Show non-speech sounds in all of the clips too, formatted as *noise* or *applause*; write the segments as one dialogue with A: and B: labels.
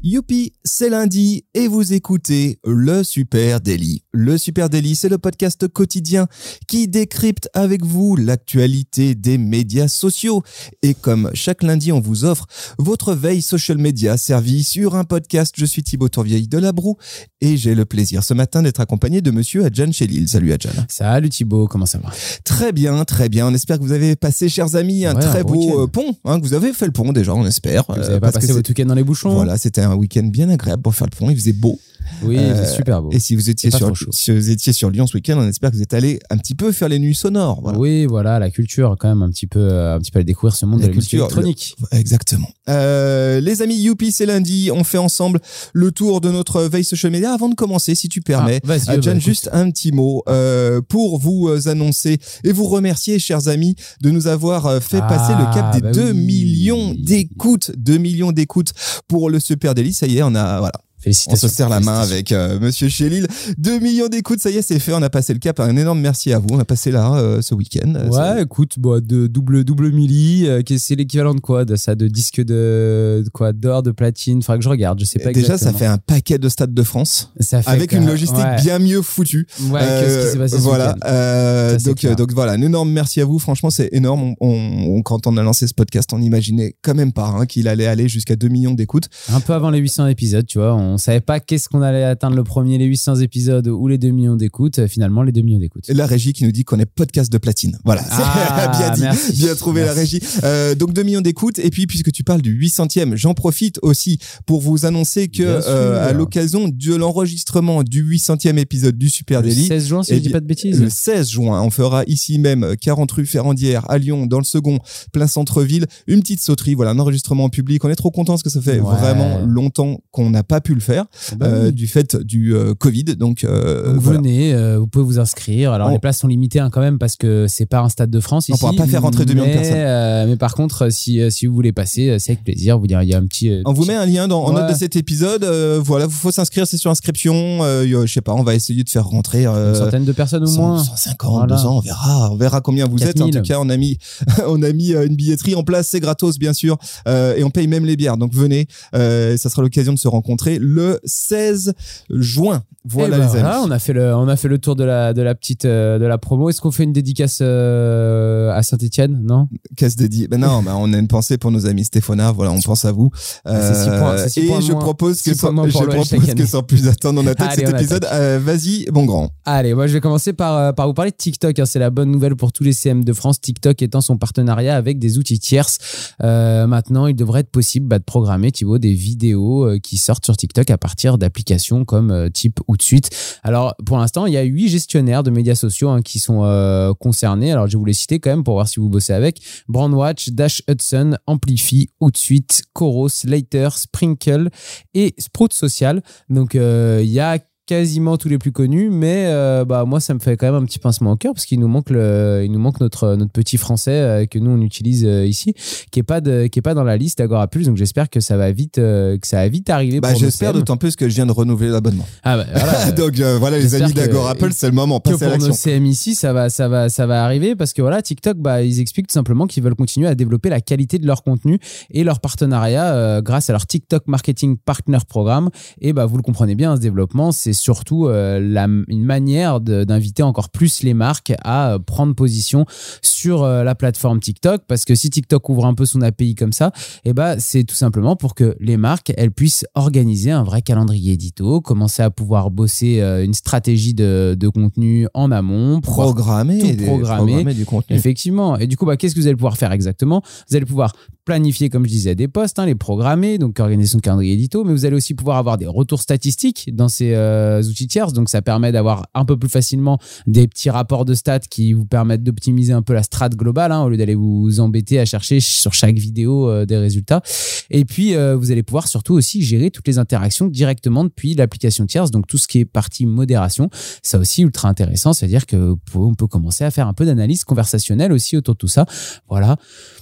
A: Youpi, c'est lundi et vous écoutez le Super Daily. Le Super Daily, c'est le podcast quotidien qui décrypte avec vous l'actualité des médias sociaux. Et comme chaque lundi, on vous offre votre veille social media servie sur un podcast. Je suis Thibaut Tourvieille de La Broue et j'ai le plaisir ce matin d'être accompagné de monsieur Adjan Chelil. Salut Adjan.
B: Salut Thibaut, comment ça va?
A: Très bien, très bien. On espère que vous avez passé, chers amis, un
B: Ouais,
A: très beau euh, pont. hein, que vous avez fait le pont déjà, on espère.
B: Vous
A: Euh,
B: avez pas
A: parce que
B: passé
A: c'est-
B: votre week-end dans les bouchons
A: Voilà, c'était un week-end bien agréable pour faire le pont. Il faisait beau.
B: Oui,
A: Euh,
B: c'est super beau.
A: Et si vous étiez sur, si vous étiez sur Lyon ce week-end, on espère que vous êtes allé un petit peu faire les nuits sonores. Voilà.
B: Oui, voilà, la culture, quand même, un petit peu, euh, un petit peu aller découvrir ce monde
A: La
B: de la musique
A: culture,
B: électronique.
A: Exactement. Euh, les amis, youpi, c'est lundi. On fait ensemble le tour de notre veille social media. Avant de commencer, si tu permets,
B: Ah, bah, écoute.
A: juste un petit mot euh, pour vous annoncer et vous remercier, chers amis, de nous avoir fait
B: Ah,
A: passer le cap des
B: bah
A: 2
B: oui.
A: millions d'écoutes. 2 millions d'écoutes pour le Super Daily. Ça y est, on a, voilà, on
B: Félicitations.
A: se serre la main avec euh, Monsieur Chélil. 2 millions d'écoutes, ça y est, c'est fait. On a passé le cap. Un énorme merci à vous. On a passé là euh, ce week-end. Euh, ça-
B: Ouais, écoute, bon, de double double milli, euh, c'est l'équivalent de quoi, de ça, de disque de, de quoi, d'or, de platine? Faudra que je regarde, je sais pas
A: Déjà, ça fait un paquet de stades de France.
B: Ça fait
A: avec
B: que-
A: une logistique
B: ouais.
A: bien mieux foutue.
B: Ouais, qui s'est passé ce
A: Voilà.
B: Ça,
A: donc, voilà, un énorme merci à vous. Franchement, c'est énorme. On, on- quand on a lancé ce podcast, on n'imaginait quand même pas hein, qu'il allait aller jusqu'à 2 millions d'écoutes.
B: Un peu avant les 800 épisodes, tu vois, on savait pas qu'est-ce qu'on allait atteindre le premier, les 800 épisodes ou les 2 millions d'écoutes. Euh, Finalement, les 2 millions d'écoutes.
A: La régie qui nous dit qu'on est podcast de platine. Voilà, *laughs*
B: Ah,
A: bien dit,
B: merci.
A: bien trouvé la régie. Euh, donc 2 millions d'écoutes. Et puis puisque tu parles du 800e, j'en profite aussi pour vous annoncer que euh, à l'occasion de l'enregistrement du 800e épisode du Super
B: Le
A: Daily,
B: 16 juin, si
A: Eh
B: je dis pas de bêtises.
A: Le 16 juin, on fera ici même euh, 40 rue Ferrandière à Lyon, dans le second, plein centre-ville, une petite sauterie, voilà, un enregistrement en public. On est trop content parce que ça fait
B: Ouais.
A: vraiment longtemps qu'on n'a pas pu le faire
B: Bah
A: euh,
B: oui.
A: du fait du euh, Covid. Donc, euh,
B: Donc
A: voilà.
B: venez, vous pouvez vous inscrire. Alors
A: On-
B: les places sont limitées hein, quand même parce que c'est pas un stade de France
A: On
B: ici.
A: pourra pas faire rentrer 2 millions de personnes.
B: mais par contre, si, si vous voulez passer, c'est avec plaisir. Vous dire, il y a un petit.
A: On vous met un lien dans, en
B: Ouais.
A: note de cet épisode. voilà, il faut s'inscrire, c'est sur inscription. Je sais pas, on va essayer de faire rentrer
B: une centaine de personnes au
A: 100,
B: moins.
A: 150,
B: Voilà.
A: 200, on verra, on verra combien vous êtes. En
B: 4000.
A: tout cas, on a mis, *laughs* on a mis une billetterie en place, c'est gratos bien sûr, euh, et on paye même les bières. Donc venez, euh, ça sera l'occasion de se rencontrer le 16 juin. Voilà
B: Eh ben
A: les amis.
B: voilà, on a fait le, on a fait le tour de la, de la petite, euh, de la promo. Est-ce qu'on fait une dédicace euh, à Saint-Etienne Non?
A: Casse dédié. Ben non, *laughs* ben on a une pensée pour nos amis Stéphana. Voilà, on pense à vous. Euh,
B: points- c'est six
A: et je
B: moins.
A: propose que sans, je propose que sans plus attendre, on attaque
B: Allez,
A: cet
B: on
A: épisode. Euh, Vas-y, bon grand.
B: Allez, moi je vais commencer par, euh, par vous parler de TikTok. hein. C'est la bonne nouvelle pour tous les CM de France. TikTok étant son partenariat avec des outils tierces. Euh, maintenant, il devrait être possible bah, de programmer, Thibaut, des vidéos euh, qui sortent sur TikTok à partir d'applications comme euh, Type ou de suite. Alors, pour l'instant, il y a huit gestionnaires de médias sociaux hein, qui sont euh, concernés. Alors, je vous les citer quand même pour voir si vous bossez avec. Brandwatch, Dash Hudson, Amplify, Outsuite, Chorus, Later, Sprinkle et Sprout Social. Donc, euh, il y a quasiment tous les plus connus, mais euh, bah moi ça me fait quand même un petit pincement au cœur parce qu'il nous manque le, il nous manque notre notre petit français euh, que nous on utilise euh, ici, qui est pas de, qui est pas dans la liste d'Agora Plus. Donc j'espère que ça va vite, que ça va vite arriver.
A: Bah, j'espère d'autant plus que je viens de renouveler l'abonnement.
B: Ah bah, voilà, *laughs*
A: Donc voilà les amis d'Agora Apple, c'est le moment.
B: que pour nos. CM ici, ça va, ça va, ça va arriver parce que voilà, TikTok, bah, ils expliquent tout simplement qu'ils veulent continuer à développer la qualité de leur contenu et leur partenariat grâce à leur TikTok Marketing Partner Programme. Et bah, vous le comprenez bien, ce développement, c'est surtout euh, la, une manière d'inviter encore plus les marques à euh, prendre position sur euh, la plateforme TikTok parce que si TikTok ouvre un peu son API comme ça, et bah, c'est tout simplement pour que les marques, elles puissent organiser un vrai calendrier édito, commencer à pouvoir bosser une stratégie de, de contenu en amont,
A: Programmer,
B: tout programmer.
A: programmer du contenu.
B: Effectivement. Et du coup, bah, qu'est-ce que vous allez pouvoir faire exactement? Vous allez pouvoir planifier, comme je disais, des posts, hein, les programmer, donc organisation de calendrier édito, mais vous allez aussi pouvoir avoir des retours statistiques dans ces euh, outils tierces. Donc, ça permet d'avoir un peu plus facilement des petits rapports de stats qui vous permettent d'optimiser un peu la strat globale, hein, au lieu d'aller vous embêter à chercher sur chaque vidéo euh, des résultats. Et puis, euh, vous allez pouvoir surtout aussi gérer toutes les interactions directement depuis l'application tierce, donc tout ce qui est partie modération. Ça aussi, ultra intéressant, c'est-à-dire que on peut commencer à faire un peu d'analyse conversationnelle aussi autour de tout ça. Voilà.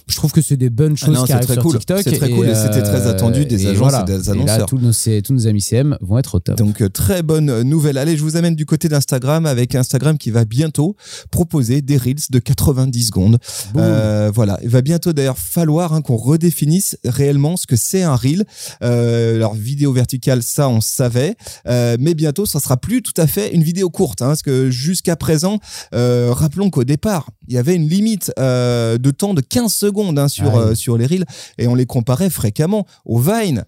B: Je trouve que c'est des bonnes
A: Ah
B: choses
A: non,
B: qui arrivent
A: très
B: sur
A: cool.
B: TikTok.
A: C'est très cool et c'était très attendu des agences et des
B: Et là,
A: annonceurs.
B: tous nos, tous nos amis CM vont être au top.
A: Donc euh, très bonne bonne nouvelle. Allez, je vous amène du côté d'Instagram avec Instagram qui va bientôt proposer des reels de 90 secondes. Euh, voilà, il va bientôt d'ailleurs falloir hein, qu'on redéfinisse réellement ce que c'est un reel. Euh, alors vidéo verticale, ça on savait, euh, mais bientôt ça sera plus tout à fait une vidéo courte, hein, parce que jusqu'à présent, euh, rappelons qu'au départ, il y avait une limite de temps de 15 secondes hein, sur
B: Ah oui.
A: sur les reels et on les comparait fréquemment au Vine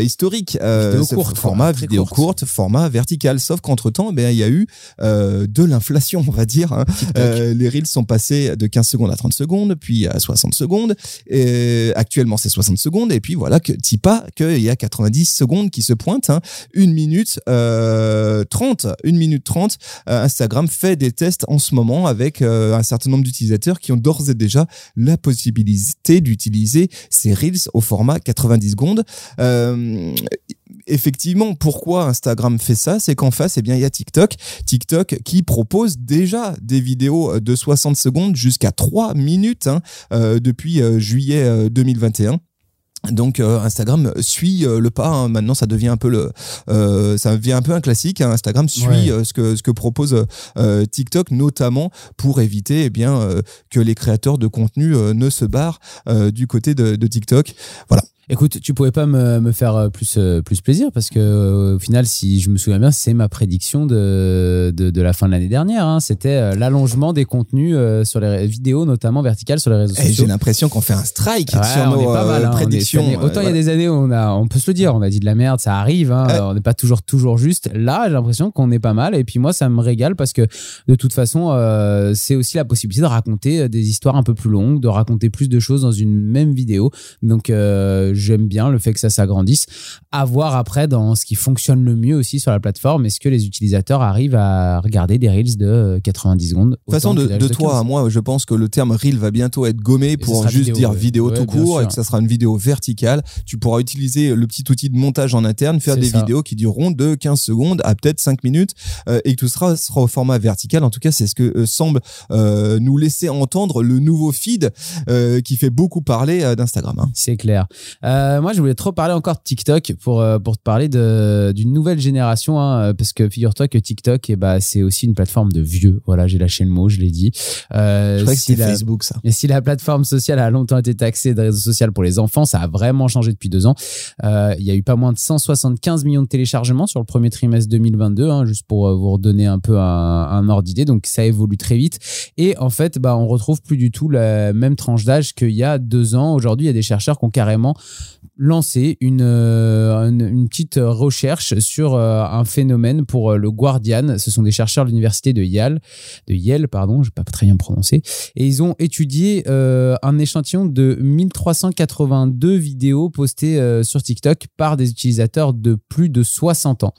A: historique,
B: Vidéo courte,
A: format vidéo
B: courte.
A: courte, format vertical. Sauf qu'entre temps, ben il y a eu euh, de l'inflation, on va dire. hein. Euh, les reels sont passés de 15 secondes à 30 secondes, puis à 60 secondes. Et actuellement, c'est 60 secondes. Et puis voilà que pas qu'il y a 90 secondes qui se pointent. Hein. Une minute euh, 30, une minute 30. Euh, Instagram fait des tests en ce moment avec un certain nombre d'utilisateurs qui ont d'ores et déjà la possibilité d'utiliser ces reels au format 90 secondes. Euh, effectivement, pourquoi Instagram fait ça C'est qu'en face, eh bien, il y a TikTok. TikTok qui propose déjà des vidéos de 60 secondes jusqu'à 3 minutes hein, euh, depuis euh, juillet euh, 2021. Donc euh, Instagram suit euh, le pas. hein. Maintenant, ça devient un peu le, euh, ça devient un peu un classique. hein. Instagram suit
B: Ouais.
A: euh, ce que ce que propose euh, TikTok, notamment pour éviter eh bien euh, que les créateurs de contenu euh, ne se barrent euh, du côté de, de TikTok. Voilà.
B: Écoute, tu pouvais pas me, me faire euh, plus, euh, plus plaisir parce que euh, au final, si je me souviens bien, c'est ma prédiction de, de, de la fin de l'année dernière. hein. C'était l'allongement des contenus sur les vidéos, notamment verticales sur les réseaux
A: Et
B: sociaux.
A: j'ai l'impression qu'on fait un strike
B: Ouais,
A: sur
B: on
A: nos
B: est pas mal, hein. Est-
A: prédictions.
B: autant il y a des années où on, a, on peut se le dire, on a dit de la merde, ça arrive, hein,
A: Ouais.
B: on n'est pas toujours, toujours juste. Là, j'ai l'impression qu'on est pas mal. Et puis moi, ça me régale parce que de toute façon, euh, c'est aussi la possibilité de raconter des histoires un peu plus longues, de raconter plus de choses dans une même vidéo. Donc euh, j'aime bien le fait que ça s'agrandisse. À voir après dans ce qui fonctionne le mieux aussi sur la plateforme. Est-ce que les utilisateurs arrivent à regarder des reels de euh, 90 secondes
A: De toute façon, de, de toi
B: 15?
A: à moi, je pense que le terme reel va bientôt être gommé pour juste
B: vidéo,
A: dire
B: ouais.
A: vidéo
B: Ouais,
A: tout court et que ça sera une vidéo verticale. Tu pourras utiliser le petit outil de montage en interne, faire des
B: ça.
A: vidéos qui dureront de 15 secondes à peut-être 5 minutes euh, et que tout sera, sera au format vertical. En tout cas, c'est ce que euh, semble euh, nous laisser entendre le nouveau feed euh, qui fait beaucoup parler euh, d'Instagram. hein.
B: C'est clair. Euh, moi, je voulais trop parler encore de TikTok pour, euh, pour te parler de- d'une nouvelle génération, hein, parce que figure-toi que TikTok, eh bah, c'est aussi une plateforme de vieux. Voilà, j'ai lâché le mot, je l'ai dit. Euh,
A: Je crois que c'était Facebook ça.
B: et si la plateforme sociale a longtemps été taxée de réseau social pour les enfants, ça a vraiment changé depuis deux ans. Euh, il y a eu pas moins de 175 millions de téléchargements sur le premier trimestre 2022, hein, juste pour euh, vous redonner un peu un, un ordre d'idée. Donc ça évolue très vite. Et en fait, bah, on retrouve plus du tout la même tranche d'âge qu'il y a deux ans. Aujourd'hui, il y a des chercheurs qui ont carrément lancé une, euh, une, petite recherche sur euh, un phénomène pour euh, le Guardian. Ce sont des chercheurs de l'université de Yale, de Yale, pardon, je ne pas très bien prononcer. Et ils ont étudié un échantillon de 1382 vidéos postées sur TikTok par des utilisateurs de plus de 60 ans.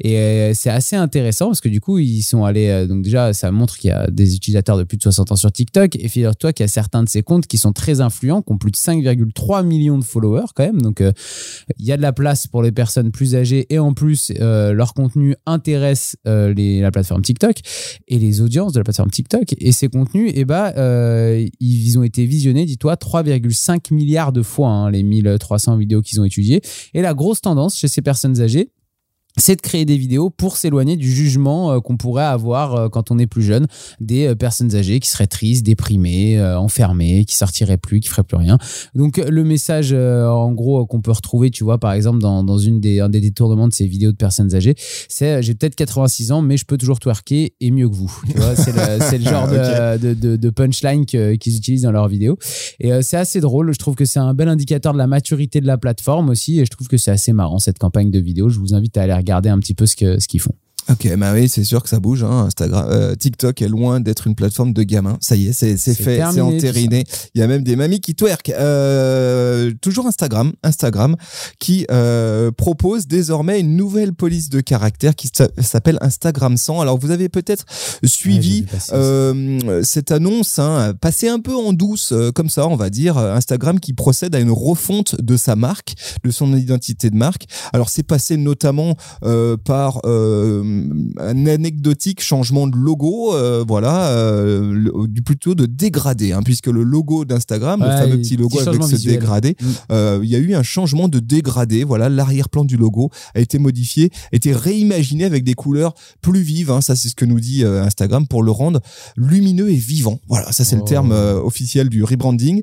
B: Et c'est assez intéressant parce que du coup, ils sont allés. donc, déjà, ça montre qu'il y a des utilisateurs de plus de 60 ans sur TikTok. Et figure-toi qu'il y a certains de ces comptes qui sont très influents, qui ont plus de 5,3 millions de followers quand même. Donc, euh, il y a de la place pour les personnes plus âgées et en plus, euh, leur contenu intéresse euh, la plateforme TikTok et les audiences de la plateforme TikTok. Et ces contenus, eh ben, euh, ils ont été visionnés, dis-toi, 3,5 milliards de fois, hein, les 1300 vidéos qu'ils ont étudiées. Et la grosse tendance chez ces personnes âgées, c'est de créer des vidéos pour s'éloigner du jugement euh, qu'on pourrait avoir euh, quand on est plus jeune des euh, personnes âgées qui seraient tristes, déprimées, enfermées, qui sortiraient plus, qui feraient plus rien. Donc le message en gros qu'on peut retrouver, tu vois, par exemple dans, dans une des, un des détournements de ces vidéos de personnes âgées, c'est j'ai peut-être 86 ans, mais je peux toujours twerker et mieux que vous. Tu vois, c'est le, *laughs* genre de, de, de- de punchline qu'ils utilisent dans leurs vidéos. Et c'est assez drôle. Je trouve que c'est un bel indicateur de la maturité de la plateforme aussi. Et je trouve que c'est assez marrant cette campagne de vidéos. Je vous invite à aller regarder un petit peu ce que- ce qu'ils font.
A: Ok, bah oui, c'est sûr que ça bouge. Hein. Instagram, euh, TikTok est loin d'être une plateforme de gamins. Ça y est, c'est c'est
B: C'est
A: fait, c'est entériné. Il y a même des mamies qui twerk. Euh, toujours Instagram, Instagram, qui euh, propose désormais une nouvelle police de caractère qui s'a- s'appelle Instagram 100. Alors vous avez peut-être suivi euh, cette annonce, hein, passée un peu en douce, euh, comme ça, on va dire, euh, Instagram qui procède à une refonte de sa marque, de son identité de marque. Alors c'est passé notamment euh, par euh, un anecdotique changement de logo, euh, voilà, euh, le- du plutôt de dégradé, hein, puisque le logo d'Instagram, le fameux
B: petit
A: petit logo avec ce
B: visuel.
A: dégradé,
B: Mm.
A: euh, il y a eu un changement de dégradé. Voilà, l'arrière-plan du logo a été modifié, a été réimaginé avec des couleurs plus vives. hein, ça, c'est ce que nous dit Instagram pour le rendre lumineux et vivant. Voilà, ça c'est le
B: Oh.
A: terme officiel du rebranding.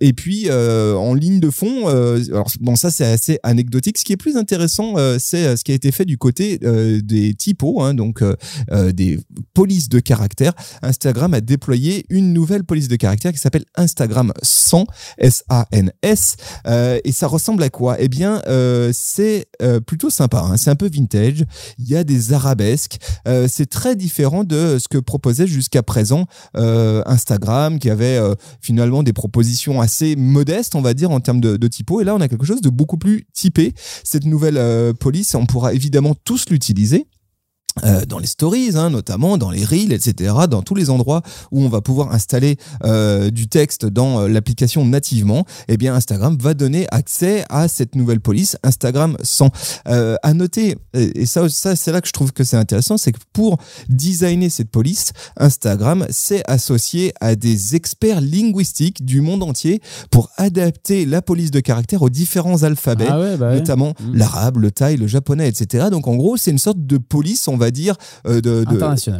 A: Et puis en ligne de fond, alors bon ça c'est assez anecdotique. Ce qui est plus intéressant, c'est ce qui a été fait du côté euh, des typos, hein, donc euh, euh, des polices de caractère. Instagram a déployé une nouvelle police de caractère qui s'appelle Instagram 100, S-A-N-S. Euh, et ça ressemble à quoi? Eh bien, euh, c'est euh, plutôt sympa. hein. C'est un peu vintage. Il y a des arabesques. Euh, c'est très différent de ce que proposait jusqu'à présent euh, Instagram, qui avait euh, finalement des propositions assez modestes, on va dire, en termes de, de. Et là, on a quelque chose de beaucoup plus typé. Cette nouvelle euh, police, on pourra évidemment tous l'utiliser utilisé euh, dans les stories, hein, notamment dans les reels, etc., dans tous les endroits où on va pouvoir installer euh, du texte dans euh, l'application nativement, eh bien Instagram va donner accès à cette nouvelle police Instagram 100. Euh, à noter, et ça, ça c'est là que je trouve que c'est intéressant, c'est que pour designer cette police, Instagram s'est associé à des experts linguistiques du monde entier pour adapter la police de caractère aux différents alphabets
B: Ah ouais, bah ouais.
A: notamment
B: Mm.
A: l'arabe, le thaï, le japonais, etc. Donc en gros, c'est une sorte de police, on va dire, euh, de, de-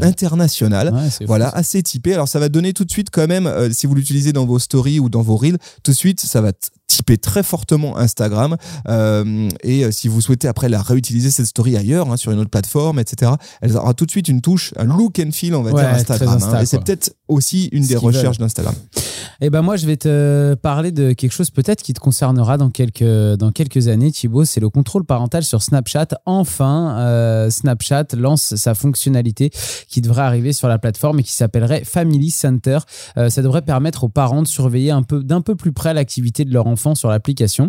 B: International. Ouais, fou,
A: Voilà, assez typé. Alors ça va donner tout de suite quand même, euh, si vous l'utilisez dans vos stories ou dans vos reels, tout de suite, ça va t- typer très fortement Instagram. Euh, et euh, si vous souhaitez après la réutiliser cette story ailleurs, hein, sur une autre plateforme, etc., elle aura tout de suite une touche, un look and feel, on va
B: Ouais,
A: dire, Instagram.
B: Insta,
A: hein. et c'est peut-être aussi une
B: Ce
A: des recherches d'Instagram.
B: Eh ben moi, je vais te parler de quelque chose peut-être qui te concernera dans quelques, dans quelques années, Thibaut. C'est le contrôle parental sur Snapchat. Enfin, euh, Snapchat lance sa fonctionnalité qui devrait arriver sur la plateforme et qui s'appellerait Family Center. Euh, ça devrait permettre aux parents de surveiller un peu, d'un peu plus près l'activité de leur enfant sur l'application.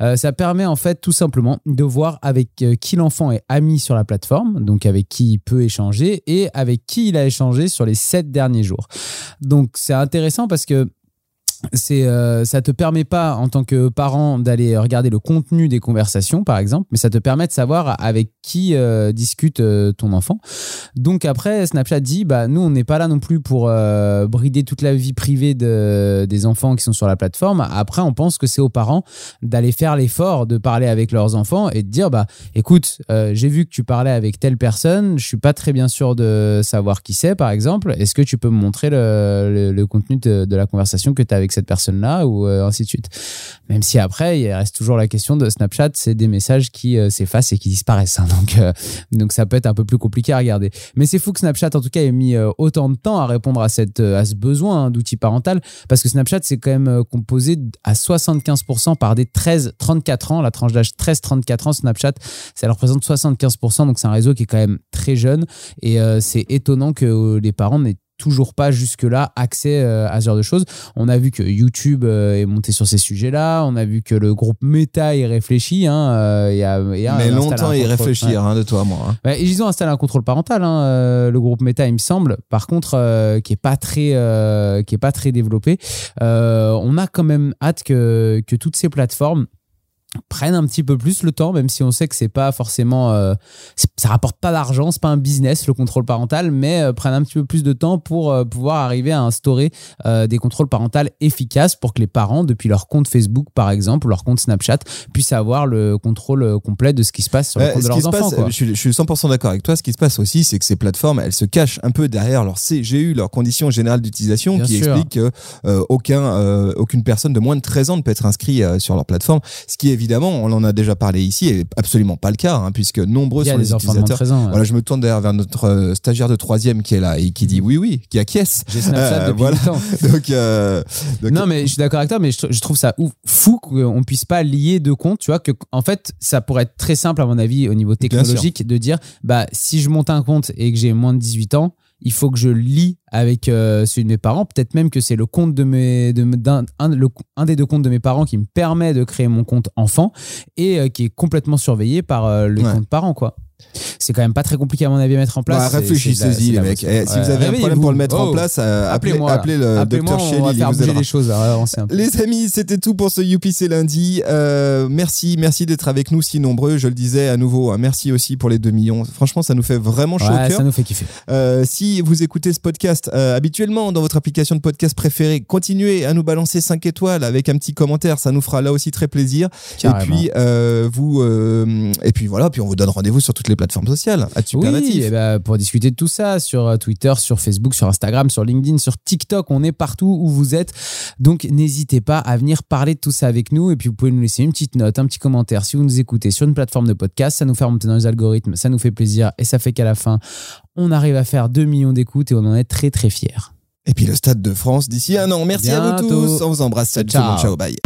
B: Euh, ça permet en fait tout simplement de voir avec euh, qui l'enfant est ami sur la plateforme, donc avec qui il peut échanger et avec qui il a échangé sur les sept derniers jours. Donc c'est intéressant parce que c'est euh, ça te permet pas en tant que parent d'aller regarder le contenu des conversations par exemple mais ça te permet de savoir avec qui euh, discute euh, ton enfant. Donc après Snapchat dit bah nous on n'est pas là non plus pour euh, brider toute la vie privée de, des enfants qui sont sur la plateforme. Après on pense que c'est aux parents d'aller faire l'effort de parler avec leurs enfants et de dire bah écoute j'ai vu que tu parlais avec telle personne je suis pas très bien sûr de savoir qui c'est par exemple. Est-ce que tu peux me montrer le, le- le contenu de, de la conversation que tu as avec cette personne-là ou euh, ainsi de suite. Même si après il reste toujours la question de Snapchat c'est des messages qui euh, s'effacent et qui disparaissent hein. donc, euh, donc ça peut être un peu plus compliqué à regarder. Mais c'est fou que Snapchat en tout cas ait mis autant de temps à répondre à, cette, à ce besoin hein, d'outils parental parce que Snapchat c'est quand même composé à 75% par des 13-34 ans. La tranche d'âge 13-34 ans Snapchat ça représente 75% donc c'est un réseau qui est quand même très jeune. Et c'est étonnant que les parents n'aient toujours pas jusque-là accès euh, à ce genre de choses. On a vu que YouTube euh, est monté sur ces sujets-là. On a vu que le groupe Meta y réfléchit. Hein, euh, et a-
A: Mais longtemps y réfléchir, hein, de toi à moi. hein.
B: Ouais, ils ont installé un contrôle parental, hein, euh, le groupe Meta, il me semble. Par contre, euh, qui est pas très, euh, qui est pas très développé. Euh, on a quand même hâte que que toutes ces plateformes prennent un petit peu plus le temps, même si on sait que c'est pas forcément, euh, ça rapporte pas d'argent, c'est pas un business le contrôle parental, mais euh, prennent un petit peu plus de temps pour euh, pouvoir arriver à instaurer euh, des contrôles parentaux efficaces pour que les parents, depuis leur compte Facebook par exemple ou leur compte Snapchat, puissent avoir le contrôle complet de ce qui se passe sur le
A: Euh,
B: compte de leurs enfants.
A: passe,
B: quoi.
A: je, suis, je suis 100% d'accord avec toi. Ce qui se passe aussi, c'est que ces plateformes, elles se cachent un peu derrière leur CGU, leurs conditions générales d'utilisation,
B: Bien
A: qui
B: sûr.
A: expliquent que aucun, aucune personne de moins de 13 ans ne peut être inscrit euh, sur leur plateforme. Ce qui évidemment, on en a déjà parlé ici, est absolument pas le cas, hein, puisque nombreux sont les
B: de
A: utilisateurs.
B: 13 ans. ouais.
A: Voilà, je me tourne d'ailleurs vers notre euh, stagiaire de troisième qui est là et qui dit oui, oui, qui acquiesce.
B: J'ai Snapchat
A: Euh,
B: depuis
A: voilà.
B: 8 ans. *laughs*
A: Donc, euh, donc,
B: Non, mais je suis d'accord avec toi, mais je, je trouve ça ouf, fou qu'on puisse pas lier deux comptes. Tu vois, que en fait, ça pourrait être très simple, à mon avis, au niveau technologique, de dire bah, si je monte un compte et que j'ai moins de 18 ans, il faut que je lie avec euh, celui de mes parents. Peut-être même que c'est le compte de mes, de, d'un, un, le- un des deux comptes de mes parents qui me permet de créer mon compte enfant et euh, qui est complètement surveillé par euh, le
A: Ouais.
B: compte parent, quoi. C'est quand même pas très compliqué à mon avis à mettre en place.
A: Bah, réfléchissez-y, les mecs. Eh, si
B: Ouais,
A: vous avez un problème pour le mettre en
B: Oh.
A: place, euh, appelez,
B: Appelez-moi,
A: appelez le docteur
B: on
A: Shelley,
B: va
A: il
B: faire
A: vous
B: bouger les choses. hein, un peu.
A: Les amis, c'était tout pour ce UPC lundi. Euh, merci, merci d'être avec nous si nombreux. Je le disais à nouveau, hein, merci aussi pour les 2 millions. Franchement, ça nous fait vraiment chaud
B: Ouais, ça nous fait kiffer.
A: Euh, si vous écoutez ce podcast euh, habituellement dans votre application de podcast préférée, continuez à nous balancer 5 étoiles avec un petit commentaire, ça nous fera là aussi très plaisir.
B: Carrément.
A: Et puis euh, vous euh, et puis voilà, puis on vous donne rendez-vous sur toutes les plateformes sociales. À
B: Oui, et ben, pour discuter de tout ça sur euh, Twitter, sur Facebook, sur Instagram, sur LinkedIn, sur TikTok, on est partout où vous êtes. Donc n'hésitez pas à venir parler de tout ça avec nous et puis vous pouvez nous laisser une petite note, un petit commentaire si vous nous écoutez sur une plateforme de podcast, ça nous fait remonter dans les algorithmes, ça nous fait plaisir et ça fait qu'à la fin, on arrive à faire 2 millions d'écoutes et on en est très très fiers.
A: Et puis le Stade de France d'ici un an. Merci à vous tous. On vous embrasse. Salut
B: Ciao.
A: monde. Ciao. Bye.